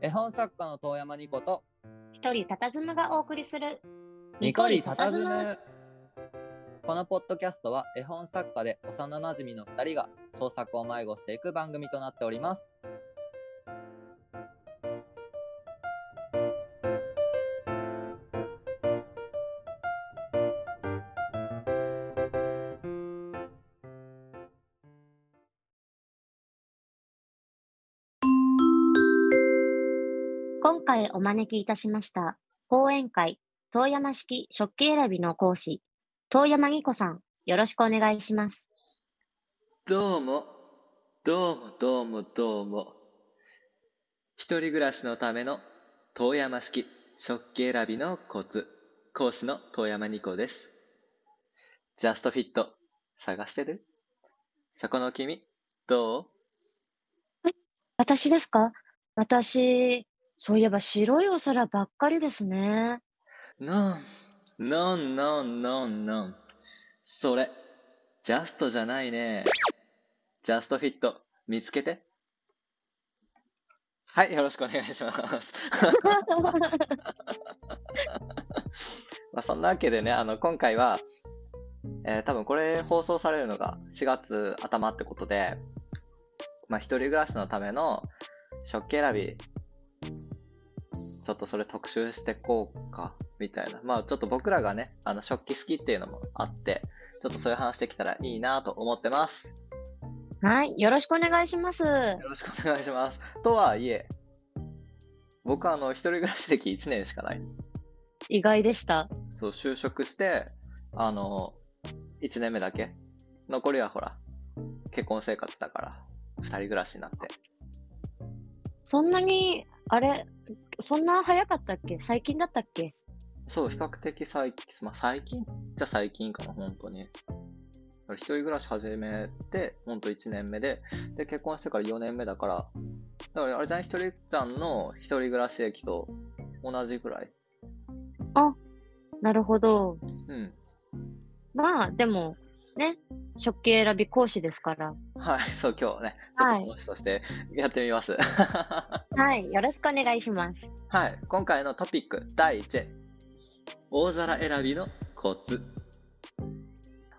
絵本作家の遠山ニコと一人佇むがお送りするニコリ佇む。このポッドキャストは絵本作家で幼なじみの2人が創作を迷子していく番組となっております今回お招きいたしました講演会遠山式食器選びの講師遠山義子さんよろしくお願いしますどうも、どうもどうもどうも。一人暮らしのための遠山式食器選びのコツ、講師の遠山ニコです。ジャストフィット、探してる？そこの君、どう？私ですか？私そういえば白いお皿ばっかりですねノン、ノンノンノンノン。それ、ジャストじゃないね。ジャストフィット、見つけて。はい、よろしくお願いします。まあそんなわけでね、あの、今回は、えー多分これ放送されるのが4月頭ってことで、まあ一人暮らしのための食器選び、ちょっとそれ特集してこうか、みたいな。まあちょっと僕らがね、あの食器好きっていうのもあって、ちょっとそういう話できたらいいなと思ってます。はいよろしくお願いしますよろしくお願いします。とはいえ、僕はあの一人暮らし歴1年しかない。意外でしたそう、就職して、あの、1年目だけ。残りはほら、結婚生活だから、2人暮らしになって。そんなにあれそんな早かったっけ？最近だったっけ？そう、比較的最近、まあ最近？じゃ最近かな、本当に。一人暮らし始めて、ほんと1年目で、で、結婚してから4年目だから、だからあれじゃん、一人ちゃんの一人暮らし歴と同じぐらい。なるほどうん。まあでもね。食器選び講師ですから。はい、そう、今日ね、ちょっはいと講師としてやってみます。はいよろしくお願いします。はい、今回のトピック第1大皿選びのコツ。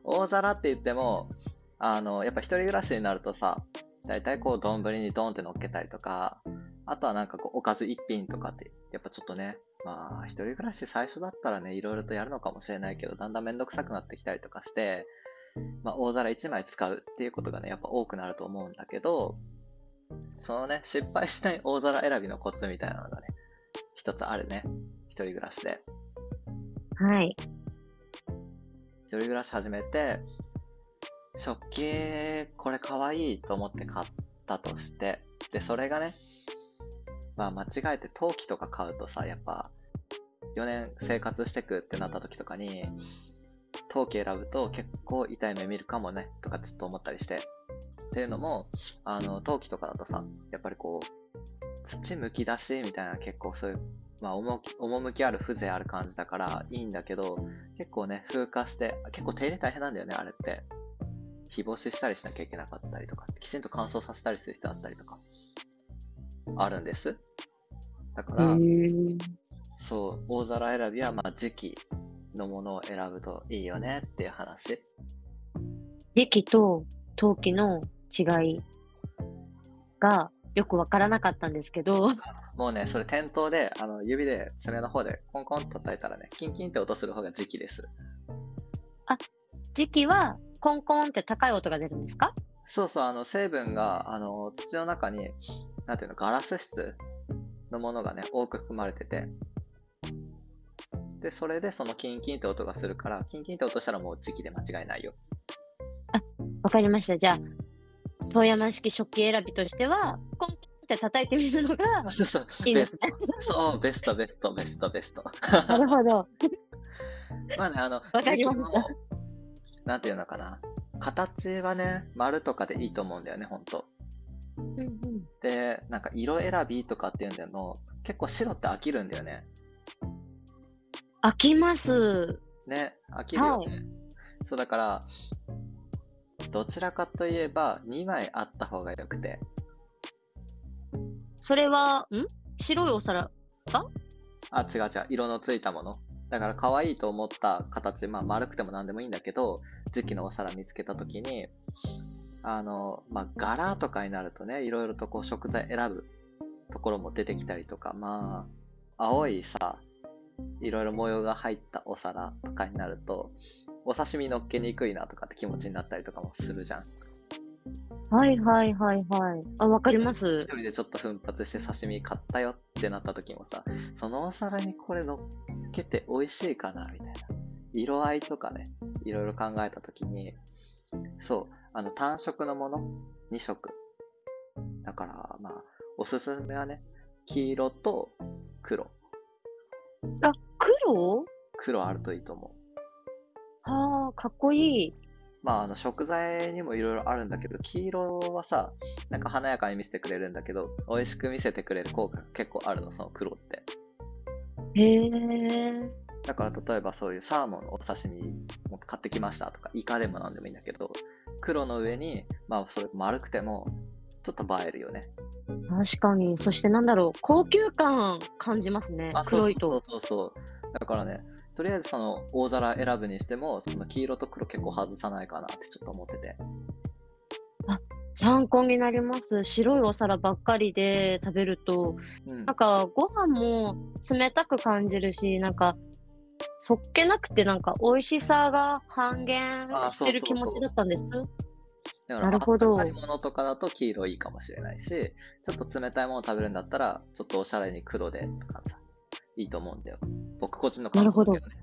大皿って言っても、あの、やっぱ一人暮らしになるとさ、だいたいこう丼にドンって乗っけたりとか、あとはなんかこうおかず一品とかって、やっぱちょっとね、まあ一人暮らし最初だったらね、いろいろとやるのかもしれないけど、だんだんめんどくさくなってきたりとかして、まあ大皿1枚使うっていうことがね、やっぱ多くなると思うんだけど、そのね、失敗しない大皿選びのコツみたいなのがね、一つあるね。一人暮らしで。はい一人暮らし始めて、食器、これ可愛いと思って買ったとして、で、それがね、まあ間違えて陶器とか買うとさ、やっぱ、4年生活してくってなった時とかに、陶器選ぶと結構痛い目見るかもね、とかちょっと思ったりして。っていうのも、あの、陶器とかだとさ、やっぱりこう、土むき出しみたいな結構そういう、まあ、趣趣ある風情ある感じだからいいんだけど、結構ね、風化して、結構手入れ大変なんだよね、あれって。日干ししたりしなきゃいけなかったりとか、きちんと乾燥させたりする必要あったりとか、あるんです。だから、そう、大皿選びは、まあ、時期のものを選ぶといいよねっていう話。時期と陶器の違いがよくわからなかったんですけど、もうね、それ店頭で、あの、指で爪の方でコンコンと叩いたらね、キンキンって音する方が時期です。時期はコンコンって高い音が出るんですか？そうそう、あの、成分が、あの、土の中に、なんていうの、ガラス質のものがね、多く含まれてて、で、それでそのキンキンって音がするから、キンキンって音したらもう時期で間違いないよ。わかりました。じゃあ、遠山式食器選びとしては、コンって叩いてみるのがいいんですね。そう、ベスト、ベスト、ベスト、ベスト。なるほど。まあね、あの、わかりましたなんていうのかな。形はね、丸とかでいいと思うんだよね、ほんと。うんうんで、なんか色選びとかっていうんだよ結構白って飽きるんだよね。飽きます。ね、飽きるよね。そうだから、どちらかといえば2枚あった方がよくて、それは、ん？白いお皿？あ、違う違う。色のついたもの。だから可愛いと思った形、まあ丸くても何でもいいんだけど、時期のお皿見つけたときに、あの、まあ柄とかになるとね、いろいろとこう食材選ぶところも出てきたりとか、まあ、青いさ、いろいろ模様が入ったお皿とかになると、お刺身乗っけにくいなとかって気持ちになったりとかもするじゃん。はいはいはいはい。あ、わかります一。人でちょっと奮発して刺身買ったよってなった時もさ、そのお皿にこれ乗っけて美味しいかなみたいな。色合いとかね、いろいろ考えた時に、そう、あの単色のもの？2色。だから、まあ、おすすめはね、黄色と黒。あ、黒？黒あるといいと思う。はあ、かっこいい。まあ、あの食材にもいろいろあるんだけど、黄色はさ、なんか華やかに見せてくれるんだけど、美味しく見せてくれる効果が結構あるの、その黒って。へえ。だから例えばそういうサーモンのお刺身も買ってきましたとか、イカでもなんでもいいんだけど、黒の上に、まあそれ丸くても、ちょっと映えるよね。確かに。そしてなんだろう、高級感感じますね。黒いと。そうそうそう。だからね、とりあえずその大皿選ぶにしても、その黄色と黒結構外さないかなってちょっと思ってて。参考になります。白いお皿ばっかりで食べると、うんなん。かご飯も冷たく感じるし、なんか、そっけなくてなんか美味しさが半減あしてる気持ちだったんです。だから、なるほど温かいものとかだと黄色いいかもしれないし、ちょっと冷たいもの食べるんだったら、ちょっとおしゃれに黒でとかさ、いいと思うんだよ。僕個人の感想だけどね。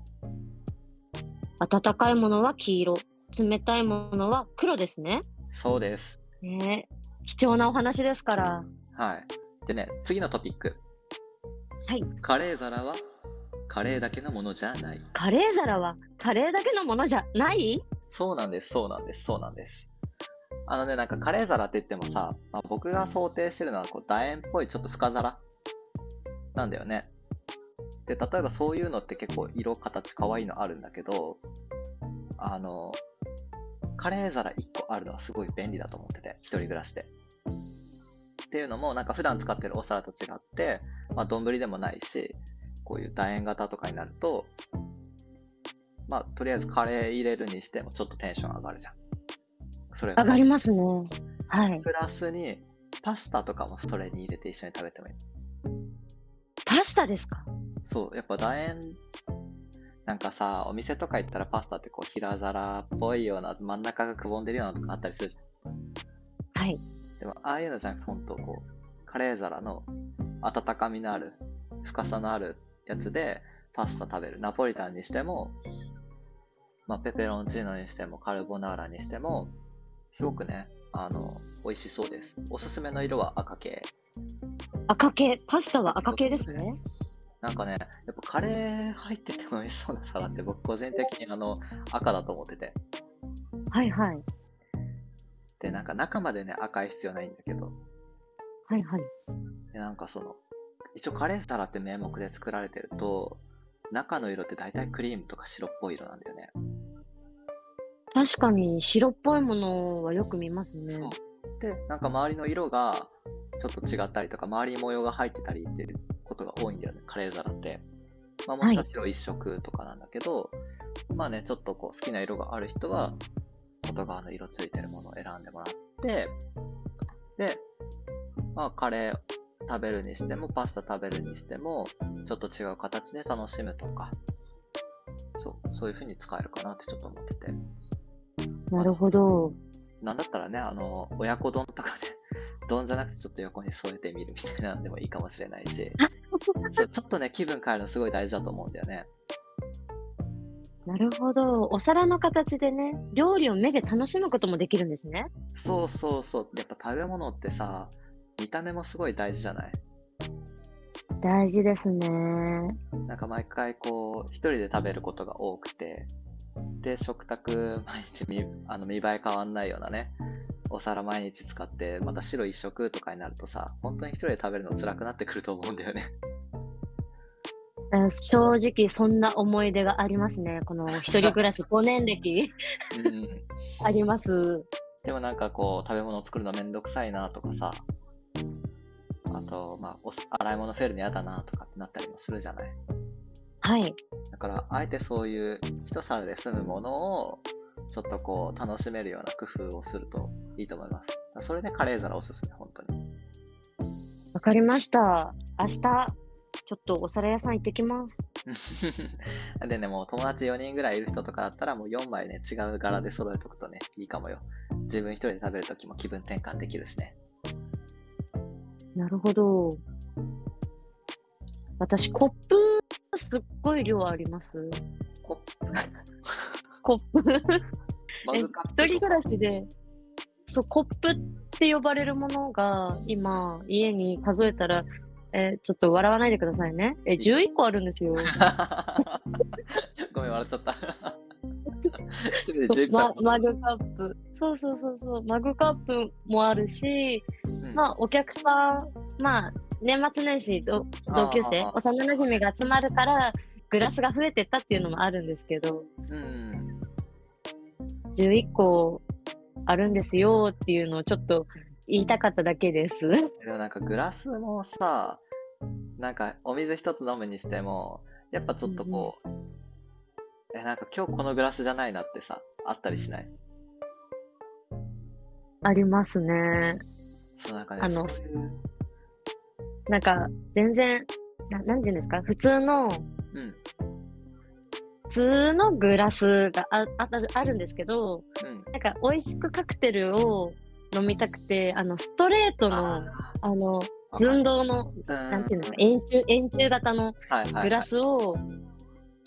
温かいものは黄色、冷たいものは黒ですね。そうです。ねえ貴重なお話ですから。はい。でね、次のトピック。はい。カレー皿はカレーだけのものじゃない。カレー皿はカレーだけのものじゃない？そうなんです、そうなんです、そうなんです。あのね、なんかカレー皿って言ってもさ、まあ、僕が想定してるのはこう楕円っぽいちょっと深皿なんだよね。で、例えばそういうのって結構色、形可愛いのあるんだけど、あの、カレー皿1個あるのはすごい便利だと思ってて、一人暮らしで。っていうのも、なんか普段使ってるお皿と違って、まあ丼でもないし、こういう楕円型とかになると、まあとりあえずカレー入れるにしてもちょっとテンション上がるじゃん。それ上がりますね。はい。プラスに、パスタとかもそれに入れて一緒に食べてもいい。パスタですか？そう、やっぱ楕円、なんかさ、お店とか行ったらパスタってこう平皿っぽいような、真ん中がくぼんでるようなとかあったりするじゃん。はい。でも、ああいうのじゃなくて、ほんとこう、カレー皿の温かみのある、深さのあるやつでパスタ食べる。ナポリタンにしても、まあ、ペペロンチーノにしても、カルボナーラにしても、すごくね、あの、美味しそうです。おすすめの色は赤系。赤系？パスタは赤系ですね。なんかね、やっぱカレー入ってても美味しそうな皿って僕個人的にあの赤だと思ってて。はいはい。で、なんか中までね赤い必要ないんだけど、はいはい。でなんかその、一応カレー皿って名目で作られてると、中の色って大体クリームとか白っぽい色なんだよね。確かに白っぽいものはよく見ますね。そう。で、なんか周りの色がちょっと違ったりとか、周りに模様が入ってたりっていうことが多いんだよね、カレー皿って。まあもしかしたら一色とかなんだけど、まあね、ちょっとこう好きな色がある人は、外側の色ついてるものを選んでもらって、で、まあカレー食べるにしても、パスタ食べるにしても、ちょっと違う形で楽しむとか、そう、そういう風に使えるかなってちょっと思ってて。なるほど。なんだったらね、あの、親子丼とかね、丼じゃなくてちょっと横に添えてみるみたいなんでもいいかもしれないし、そうちょっとね、気分変えるのすごい大事だと思うんだよね。なるほど。お皿の形でね、料理を目で楽しむこともできるんですね。そうそうそう。やっぱ食べ物ってさ、見た目もすごい大事じゃない？大事ですね。なんか毎回こう、一人で食べることが多くて、で、食卓毎日見あの見栄え変わんないようなね、お皿毎日使って、また白一色とかになるとさ、本当に一人で食べるの辛くなってくると思うんだよね。え正直そんな思い出がありますね。この一人暮らし 5年歴うん。あります。でもなんかこう、食べ物を作るのめんどくさいなとかさ、あと、まあ、お洗い物増えるの嫌だなとかってなったりもするじゃない。はい。だから、あえてそういう一皿で済むものを、ちょっとこう、楽しめるような工夫をするといいと思います。それでカレー皿おすすめ、本当に。わかりました。明日、ちょっとお皿屋さん行ってきます。でね、もう友達4人ぐらいいる人とかだったら、もう4枚ね、違う柄で揃えとくとね、いいかもよ。自分一人で食べるときも気分転換できるしね。なるほど。私、コップ、すっごい量あります。コップ コップ。え一人暮らしで、そう、コップって呼ばれるものが、今、家に数えたら、えーちょっと笑わないでくださいね。え、11個あるんですよ。ごめん、笑っちゃった。一人で10ま分。マグカップ。そうそうそうそう。マグカップもあるし、うんまあ、お客さん、まあ、年末年始ど、同級生幼馴染が集まるから、グラスが増えてったっていうのもあるんですけど、うん。11個あるんですよっていうのをちょっと言いたかっただけです。でもなんかグラスもさ、なんかお水一つ飲むにしても、やっぱちょっとこう、え、なんか今日このグラスじゃないなってさ、あったりしない？ありますね。そうなんかね、あのなんか、全然、ななんていうんですか、普通の、うん、普通のグラスがあああるあるんですけど、うん。なんか、美味しくカクテルを飲みたくて、あの、ストレートの、ああの、ー寸胴の、うん。なんていうんですか、円柱、円柱型のはいはいはい。グラスを、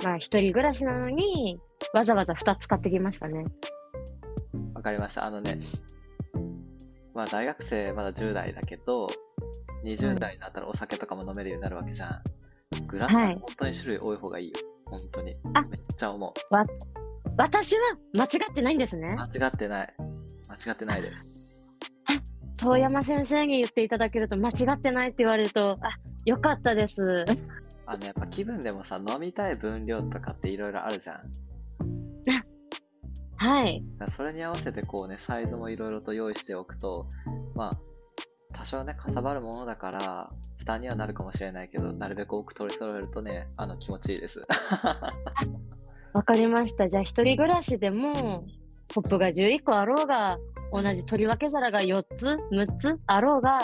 まあ、一人暮らしなのに、わざわざ二つ買ってきましたね。わかりました。あのね、まあ大学生まだ10代だけど、20代になったらお酒とかも飲めるようになるわけじゃん。グラスははい本当に種類多い方がいいよ。本当に。あめっちゃ思私は間違ってないんですねう。。間違ってない。間違ってないです。遠山先生に言っていただけると、間違ってないって言われると、あ、よかったです。あの、やっぱ気分でもさ、飲みたい分量とかっていろいろあるじゃん。はい。それに合わせてこうね、サイズもいろいろと用意しておくと、まあ、多少ね、かさばるものだから、負担にはなるかもしれないけど、なるべく多く取り揃えるとね、あの、気持ちいいです。わかりました。じゃあ、一人暮らしでも、コップが11個あろうが、同じ取り分け皿が4つ、6つあろうが、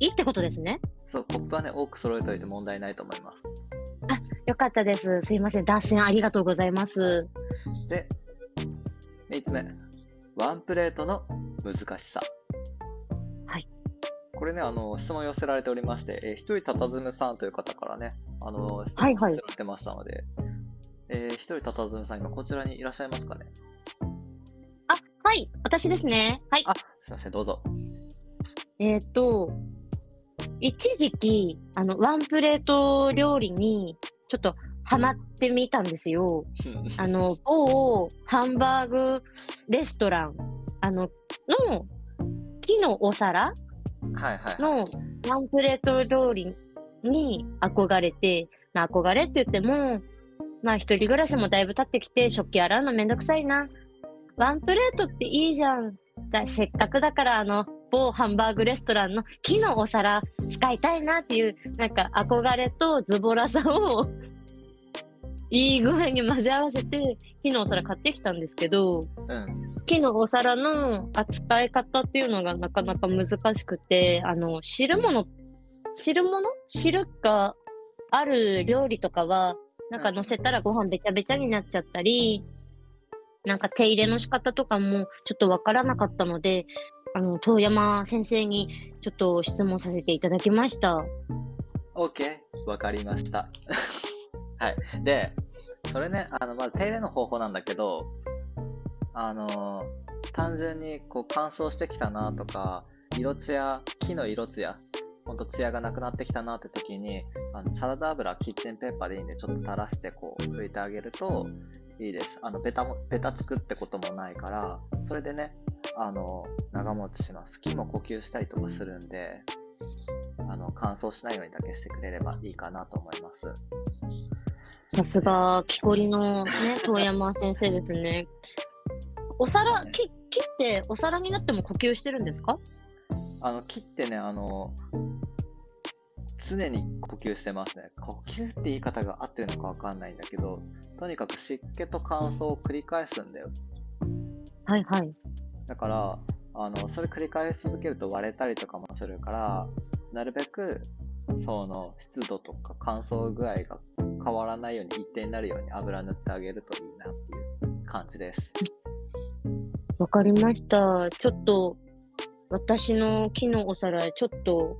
いいってことですね。そう、コップはね、多く揃えといて問題ないと思います。よかったです。すいません。脱線ありがとうございます。で、3つ目。ワンプレートの難しさ。はい。これね、あの、質問寄せられておりまして、えー、一人たたずむさんという方からね、あの、質はいはい問寄せられてましたので、えー、一人たたずむさん、今こちらにいらっしゃいますかね？あ、はい。私ですね。はい。あ、すいません、どうぞ。えーっと、一時期、あの、ワンプレート料理に、ちょっとハマってみたんですよ。あの、某ハンバーグレストラン、あの、の木のお皿はいはい。のワンプレート料理に憧れて、まあ憧れって言っても、まあ一人暮らしもだいぶ経ってきて、食器洗うのめんどくさいな。ワンプレートっていいじゃん。だせっかくだから、あの、某ハンバーグレストランの木のお皿使いたいなっていう、なんか憧れとズボラさをいい具合に混ぜ合わせて、木のお皿買ってきたんですけど、うん。木のお皿の扱い方っていうのがなかなか難しくて、あの、汁物、汁物？汁がある料理とかは、なんか乗せたらご飯べちゃべちゃになっちゃったり、なんか手入れの仕方とかもちょっとわからなかったので、あの、遠山先生にちょっと質問させていただきました。OK、わかりました。はい。で、それね、あの、まず手入れの方法なんだけど、あの単純にこう乾燥してきたなとか、色艶、木の色艶、ほんと艶がなくなってきたなって時に、あのサラダ油、キッチンペーパーでいいんで、ちょっと垂らしてこう拭いてあげるといいです。あの、ベタも、ベタつくってこともないから、それでね、あの、長持ちします。木も呼吸したりとかするんで、あの、乾燥しないようにだけしてくれればいいかなと思います。さすが、木こりのね、遠山先生ですね。お皿、木、木ってお皿になっても呼吸してるんですか？あの、木ってね、あの、常に呼吸してますね。呼吸って言い方が合ってるのかわかんないんだけど、とにかく湿気と乾燥を繰り返すんだよ。はいはい。だから、あの、それ繰り返し続けると割れたりとかもするから、なるべく、その、湿度とか乾燥具合が変わらないように一定になるように油塗ってあげるといいなっていう感じです。わかりました。ちょっと、私の木のお皿、ちょっと、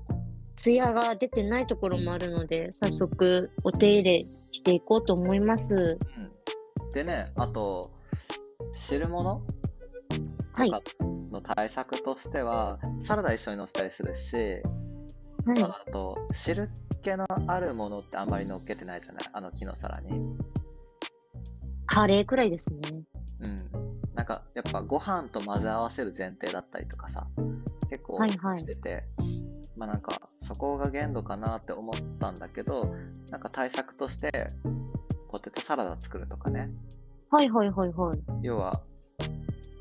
ツヤが出てないところもあるので、早速お手入れしていこうと思います。うん。でね、あと、汁物はい。とかの対策としては、サラダ一緒に乗せたりするし、はい。あと、汁気のあるものってあんまり乗っけてないじゃない？あの木の皿に。カレーくらいですね。うん。なんか、やっぱご飯と混ぜ合わせる前提だったりとかさ、結構はいはいしてて、まあなんか、そこが限度かなって思ったんだけど、なんか対策として、ポテトサラダ作るとかね。はいはいはいはい。要は、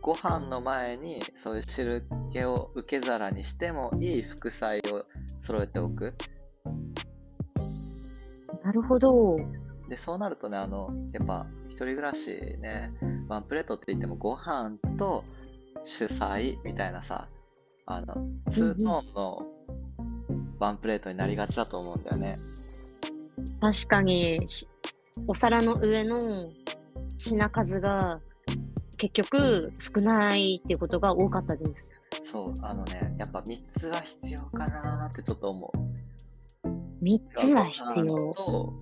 ご飯の前にそういう汁気を受け皿にしてもいい副菜を揃えておく。なるほど。で、そうなるとね、あの、やっぱ、一人暮らしね、ワンプレートって言っても、ご飯と主菜みたいなさ、あの、ツートーンのワンプレートになりがちだと思うんだよね。確かに、しお皿の上の品数が結局少ないっていうことが多かったです。そう、あのね、やっぱ3つは必要かなーってちょっと思う。3つは必ご要飯。と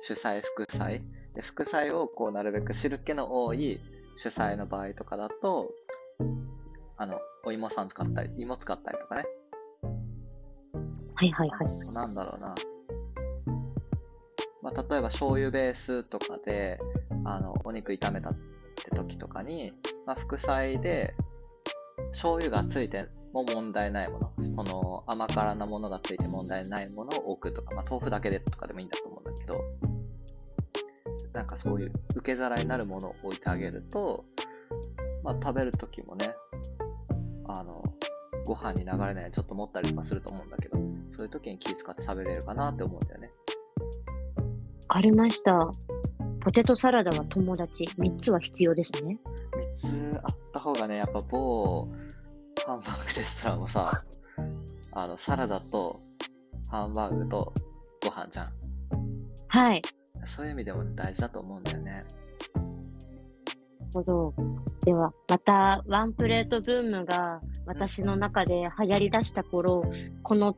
主菜、副菜。で、副菜をこう、なるべく汁気の多い主菜の場合とかだと、あの、お芋さん使ったり、芋使ったりとかね。はいはいはい。なんだろうな。まあ、例えば醤油ベースとかで、あの、お肉炒めたって時とかに、まあ、副菜で、醤油がついても問題ないもの、その甘辛なものがついて問題ないものを置くとか、まあ、豆腐だけでとかでもいいんだと思うんだけど、なんかそういう受け皿になるものを置いてあげると、まあ、食べる時もね、あの、ご飯に流れないちょっと持ったりとかすると思うんだけど、そういう時に気遣って食べれるかなって思うんだよね。わかりました。ポテトサラダは友達。3つは必要ですね。3つあった方がね、やっぱ某ハンバーグレストランもさ、あの、サラダとハンバーグとご飯じゃん。はい。そういう意味でも大事だと思うんだよね。ほど。では、またワンプレートブームが私の中で流行り出した頃、この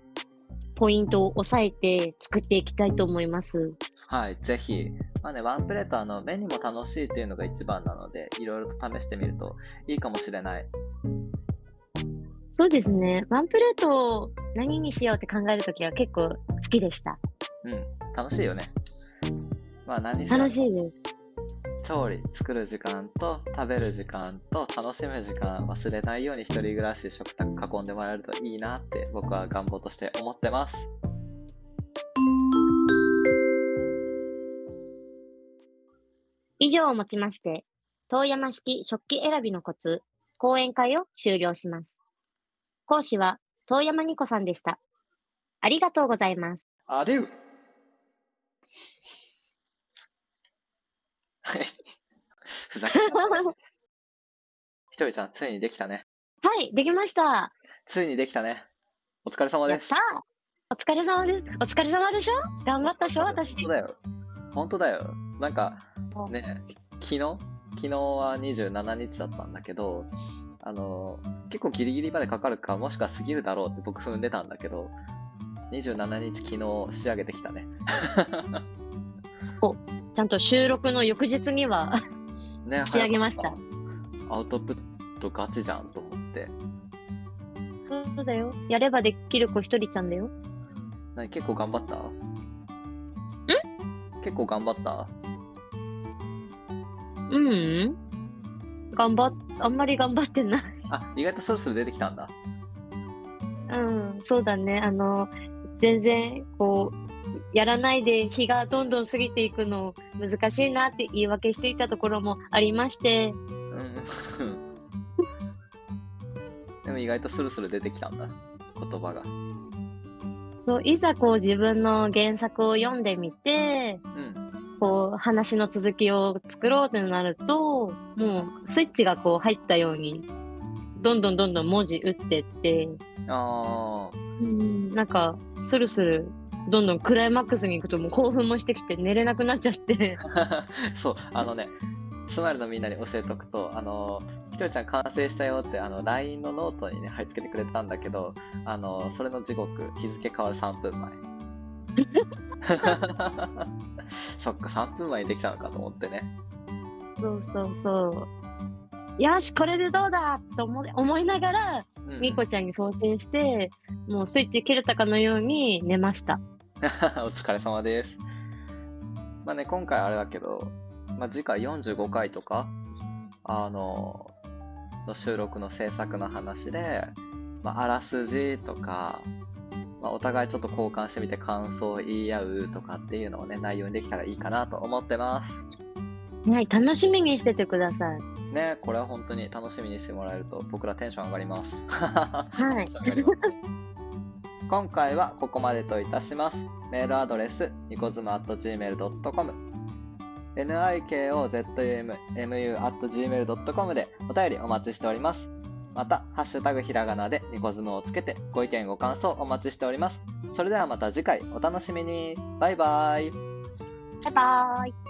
ポイントを押さえて作っていきたいと思います。はい、ぜひ。まあね、ワンプレートあの、目にも楽しいっていうのが一番なので、いろいろと試してみるといいかもしれない。そうですね。ワンプレートを何にしようって考えるときは結構好きでした。うん、楽しいよね。まあ何楽しいです。調理、作る時間と食べる時間と楽しむ時間忘れないように一人暮らし食卓囲んでもらえるといいなって僕は願望として思ってます。以上をもちまして、遠山式食器選びのコツ、講演会を終了します。講師は遠山ニコさんでした。ありがとうございます。アデューはい。ふざけんなひとりちゃん、ついにできたね。はい、できました。ついにできたね。お疲れ様ですやった。お疲れ様です。お疲れ様でしょ？頑張ったでしょ？私。本当だよ。本当だよ。なんか、ね、昨日？昨日は27日だったんだけど、あの、結構ギリギリまでかかるか、もしくは過ぎるだろうって僕踏んでたんだけど、27日昨日仕上げてきたね。ちゃんと収録の翌日にはね、仕上げました。アウトプットガチじゃんと思って。そうだよ。やればできる子一人ちゃんだよ。何結構頑張った？結構頑張った？うん、うん。頑張っ、あんまり頑張ってない。あ、意外とそろそろ出てきたんだ。うん、そうだね。あの、全然、こう、やらないで日がどんどん過ぎていくの難しいなって言い訳していたところもありまして、うん。でも意外とスルスル出てきたんだ。言葉が。そういざこう自分の原作を読んでみて、うん。こう話の続きを作ろうってなると、もうスイッチがこう入ったように、どんどんどんどん文字打ってって、あうん、なんか、スルスル、どんどんクライマックスに行くともう興奮もしてきて寝れなくなっちゃって。あ。そう、あのね、スマイルのみんなに教えておくと、あの、ひとりちゃん完成したよって、あの、LINE のノートにね、貼り付けてくれたんだけど、あの、それの時刻、日付変わる3分前。そっか、3分前にできたのかと思ってね。そうそうそう。よし、これでどうだと思い思いながら、うんみこちゃんに送信して、もうスイッチ切れたかのように寝ました。お疲れ様です。まあね、今回あれだけど、まあ、次回45回とか、あの、の収録の制作の話で、まあ、あらすじとか、まあ、お互いちょっと交換してみて感想を言い合うとかっていうのをね、内容にできたらいいかなと思ってます。はい、楽しみにしててください。ね、これは本当に楽しみにしてもらえると僕らテンション上がります。はい。今回はここまでといたします。メールアドレス、ニコズム .gmail.com、nikozumu.gmail.com でお便りお待ちしております。また、ハッシュタグひらがなでニコズムをつけてご意見ご感想お待ちしております。それではまた次回お楽しみに。バイバイ。バイバイ。